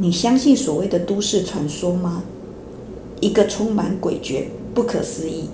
你相信所谓的都市传说吗？一个充满诡谲、不可思议、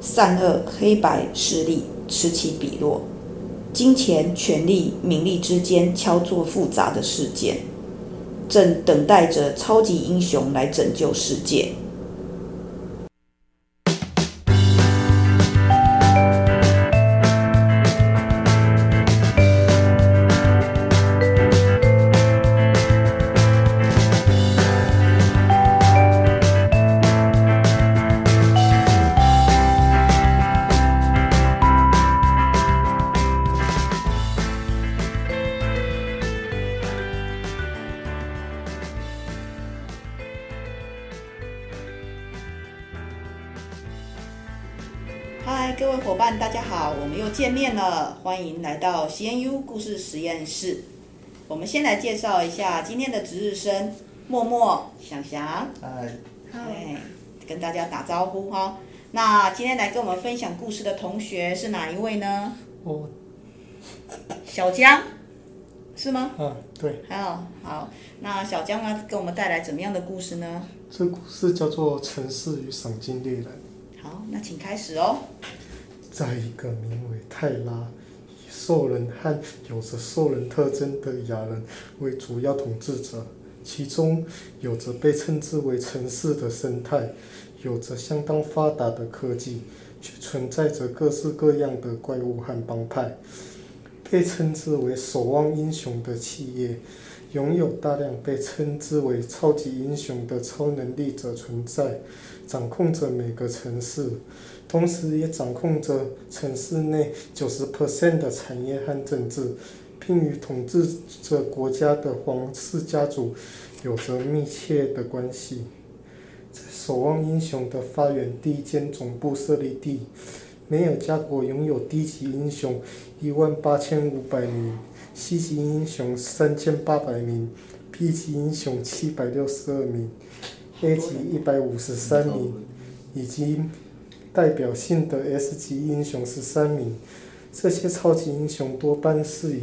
善恶黑白势力此起彼落，金钱、权力、名利之间操作复杂的事件，正等待着超级英雄来拯救世界。嗨，各位伙伴，大家好，我们又见面了，欢迎来到 CNU 故事实验室。我们先来介绍一下今天的值日生，默默、祥祥。嗨，嗨，跟大家打招呼哈。那今天来跟我们分享故事的同学是哪一位呢？我，小江，是吗？嗯，对。还有，好，那小江啊，给我们带来怎么样的故事呢？这故事叫做《城市与赏金猎人》。好，那请开始哦。在一个名为泰拉，以兽人和有着兽人特征的亚人为主要统治者，其中有着被称之为城市的生态，有着相当发达的科技，却存在着各式各样的怪物和帮派。被称之为守望英雄的企业，拥有大量被称之为超级英雄的超能力者存在。掌控着每个城市，同时也掌控着城市内九十 percent 的产业和政治，并与统治着国家的皇室家族有着密切的关系。守望英雄的发源地兼总部设立地，梅尔加国拥有低级英雄一万八千五百名，C 级英雄三千八百名，B 级英雄七百六十二名。A 级一百五十三名，以及代表性的 S 级英雄十三名。这些超级英雄多半是以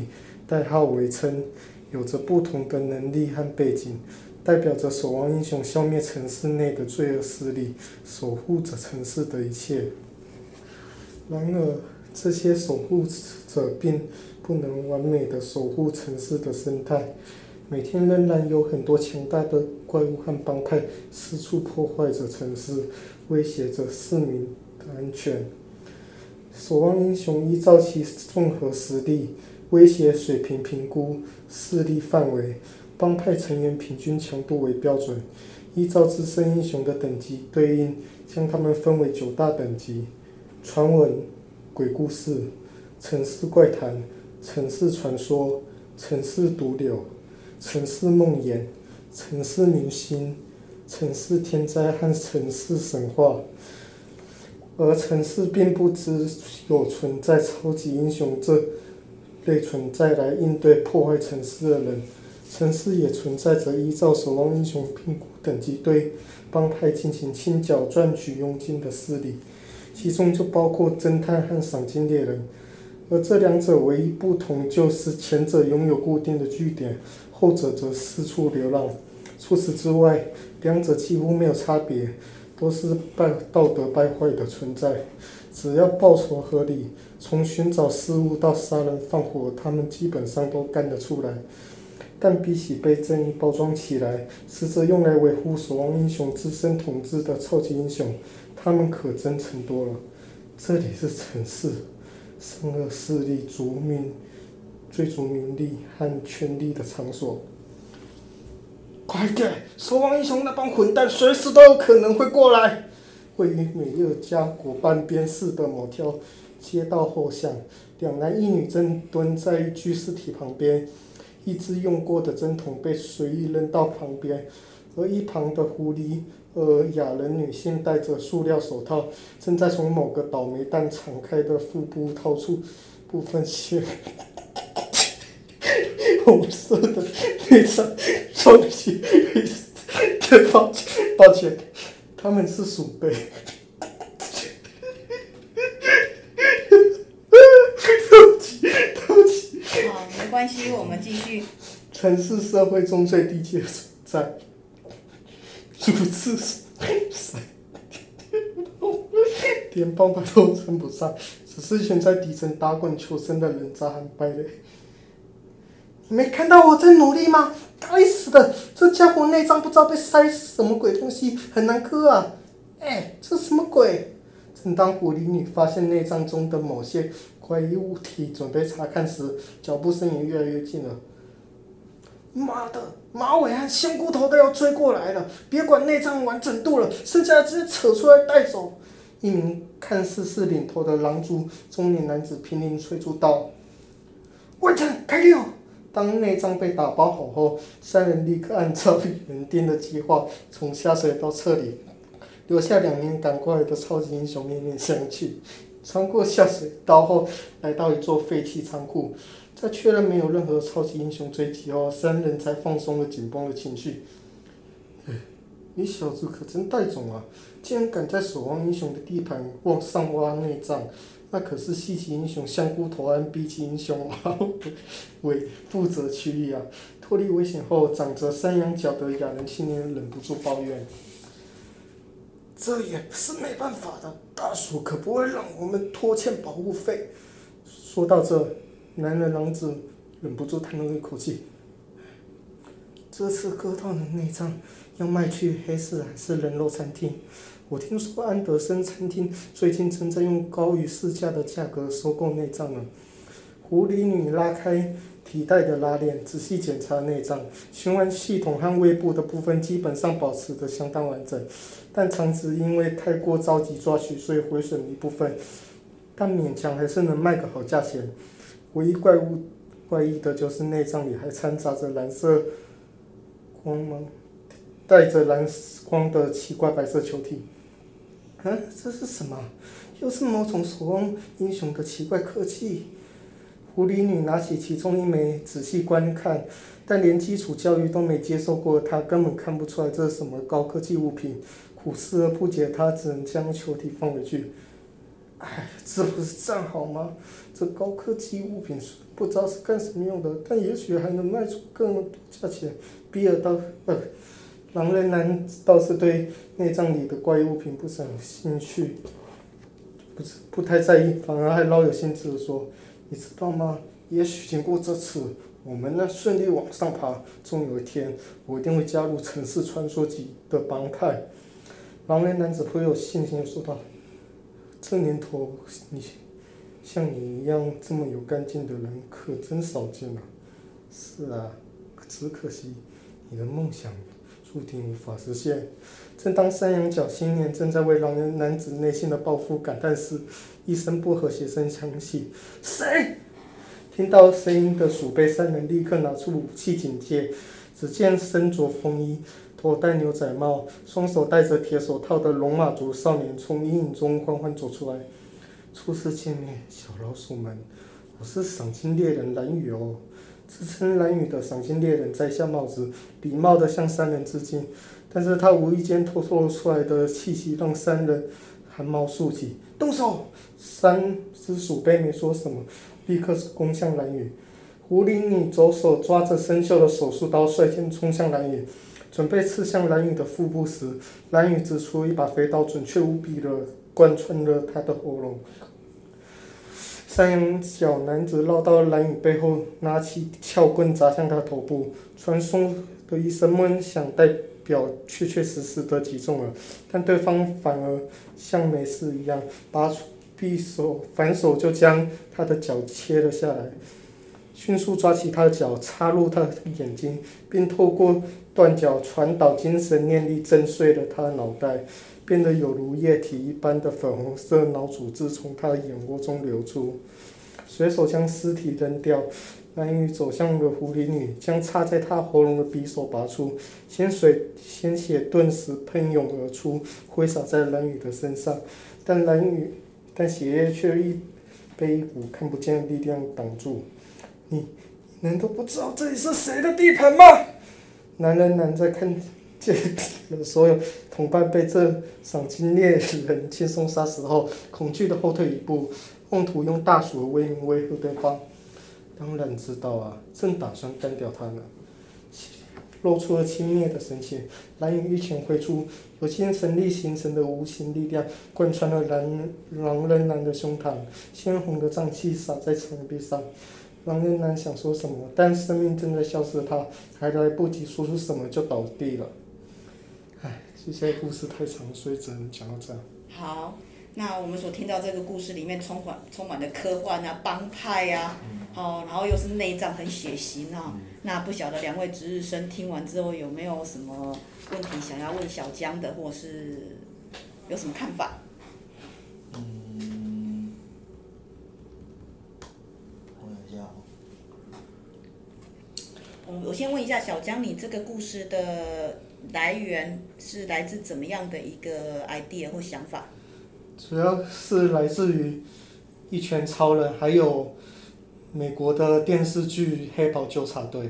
代号为称，有着不同的能力和背景，代表着守望英雄消灭城市内的罪恶势力，守护着城市的一切。然而，这些守护者并不能完美的守护城市的生态。每天仍然有很多强大的怪物和帮派四处破坏着城市，威胁着市民的安全。守望英雄依照其综合实力、威胁水平评估势力范围、帮派成员平均强度为标准，依照自身英雄的等级对应，将他们分为九大等级：传闻、鬼故事、城市怪谈、城市传说、城市毒瘤。城市梦魇、城市明星、城市天灾和城市神话，而城市并不只有存在超级英雄这类存在来应对破坏城市的人，城市也存在着依照守望英雄评估等级对帮派进行清剿赚取佣金的势力，其中就包括侦探和赏金猎人，而这两者唯一不同就是前者拥有固定的据点。后者则四处流浪。除此之外，两者几乎没有差别，都是败道德败坏的存在。只要报酬合理，从寻找失物到杀人放火，他们基本上都干得出来。但比起被正义包装起来，实则用来维护守望英雄自身统治的超级英雄，他们可真诚多了。这里是城市，善恶势力逐名。追逐名利和权力的场所。快点！守望英雄那帮混蛋随时都有可能会过来。位于美乐家国半边市的某条街道后巷，两男一女正蹲在一具尸体旁边，一只用过的针筒被随意扔到旁边，而一旁的狐狸呃亚人女性戴着塑料手套，正在从某个倒霉蛋敞开的腹部掏出部分血。红色的内脏充血，对，抱歉，抱歉，他们是鼠辈。对不起，对不起。好，没关系，我们继续。城市社会中最低阶在，如此闪，连帮派都称不上，只是现在底层打滚求生的人渣和败类。你没看到我在努力吗？该死的，这家伙内脏不知道被塞什么鬼东西，很难割啊！哎，这什么鬼？正当狐狸女发现内脏中的某些怪异物体，准备查看时，脚步声也越来越近了。妈的，马尾和香菇头都要追过来了！别管内脏完整度了，剩下的直接扯出来带走。一名看似是领头的狼族中年男子拼命催促道：“完成，开溜！”当内脏被打包好后，三人立刻按照原定的计划从下水道撤离，留下两名赶过来的超级英雄面面相觑。穿过下水道后，来到一座废弃仓库，在确认没有任何超级英雄追击后，三人才放松了紧绷的情绪。你小子可真带种啊！竟然敢在守望英雄的地盘往上挖内脏！那可是 C 级英雄香菇头和 B 级英雄马尾负责区域啊！脱离危险后，长着山羊角的亚人青年忍不住抱怨：“这也是没办法的，大叔可不会让我们拖欠保护费。”说到这，男人狼子忍不住叹了一口气：“这次割到的内脏要卖去黑市还是人肉餐厅？”我听说安德森餐厅最近正在用高于市价的价格收购内脏呢。狐狸女拉开提袋的拉链，仔细检查内脏，循环系统和胃部的部分基本上保持得相当完整，但肠子因为太过着急抓取，所以毁损了一部分，但勉强还是能卖个好价钱。唯一怪物怪异的就是内脏里还掺杂着蓝色光芒，带着蓝光的奇怪白色球体。嗯，这是什么？又是某种守望英雄的奇怪科技。狐狸女拿起其中一枚仔细观看，但连基础教育都没接受过，她根本看不出来这是什么高科技物品。苦思而不解，她只能将球体放回去。哎，这不是正好吗？这高科技物品不知道是干什么用的，但也许还能卖出更多价钱。比尔道，呃。狼人男倒是对内脏里的怪物品不是很兴趣，不是不太在意，反而还饶有兴致地说：“你知道吗？也许经过这次，我们能顺利往上爬，终有一天，我一定会加入城市传说级的帮派。”狼人男子颇有信心地说道：“这年头，你像你一样这么有干劲的人可真少见啊！”“是啊，只可惜你的梦想。”注定无法实现。正当山羊角青年正在为狼人男子内心的报复感叹时，一声不和谐声响起：“谁？”听到声音的鼠辈三人立刻拿出武器警戒。只见身着风衣、头戴牛仔帽、双手戴着铁手套的龙马族少年从阴影中缓缓走出来。初次见面，小老鼠们，我是赏金猎人蓝雨哦。自称蓝雨的赏金猎人摘下帽子，礼貌地向三人致敬，但是他无意间透露出来的气息让三人汗毛竖起。动手！三只鼠辈没说什么，立刻攻向蓝雨。狐狸女左手抓着生锈的手术刀，率先冲向蓝雨，准备刺向蓝雨的腹部时，蓝雨指出一把飞刀，准确无比的贯穿了他的喉咙。山羊角男子绕到蓝雨背后，拿起撬棍砸向他头部。传送的一声闷响，代表确确实实的击中了，但对方反而像没事一样，拔出匕首，反手就将他的脚切了下来，迅速抓起他的脚，插入他的眼睛，并透过断脚传导精神念力，震碎了他的脑袋。变得有如液体一般的粉红色脑组织从他的眼窝中流出，随手将尸体扔掉。蓝羽走向了狐狸女，将插在她喉咙的匕首拔出，鲜水鲜血顿时喷涌而出，挥洒在蓝羽的身上。但蓝羽，但血液却一被一股看不见的力量挡住。你难道不知道这里是谁的地盘吗？男人男在看。见了所有同伴被这赏金猎人轻松杀死后，恐惧的后退一步，妄图用大鼠的威名威吓对方。当然知道啊，正打算干掉他呢。露出了轻蔑的神情。蓝影一拳挥出，有精神力形成的无形力量贯穿了狼狼人男的胸膛，鲜红的脏器洒在墙壁上。狼人男想说什么，但生命正在消失的他还来不及说出什么就倒地了。唉，这些故事太长，所以只能讲到这样。好。那我们所听到这个故事里面充满充满了科幻啊，帮派啊，哦，然后又是内脏很血腥啊。那不晓得两位值日生听完之后有没有什么问题想要问小江的，或是有什么看法？嗯，我想一下。我我先问一下小江，你这个故事的来源是来自怎么样的一个 idea 或想法？主要是来自于《一拳超人》，还有美国的电视剧《黑袍纠察队》。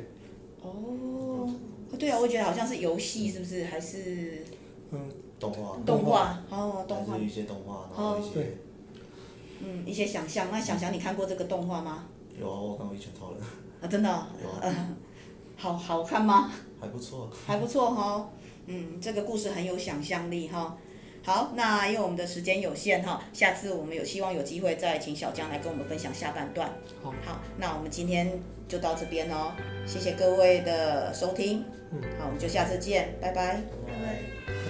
哦，对啊，我觉得好像是游戏，是不是？还是？嗯，动画。动画，哦，动画。还是一些动画，然后一些。对。嗯，一些想象。那想想，你看过这个动画吗？有啊，我看过《一拳超人》。啊，真的？有啊。好好看吗？还不错。还不错哈，嗯，这个故事很有想象力哈。好，那因为我们的时间有限哈，下次我们有希望有机会再请小江来跟我们分享下半段。好，好，那我们今天就到这边哦，谢谢各位的收听。嗯，好，我们就下次见，拜拜。拜拜。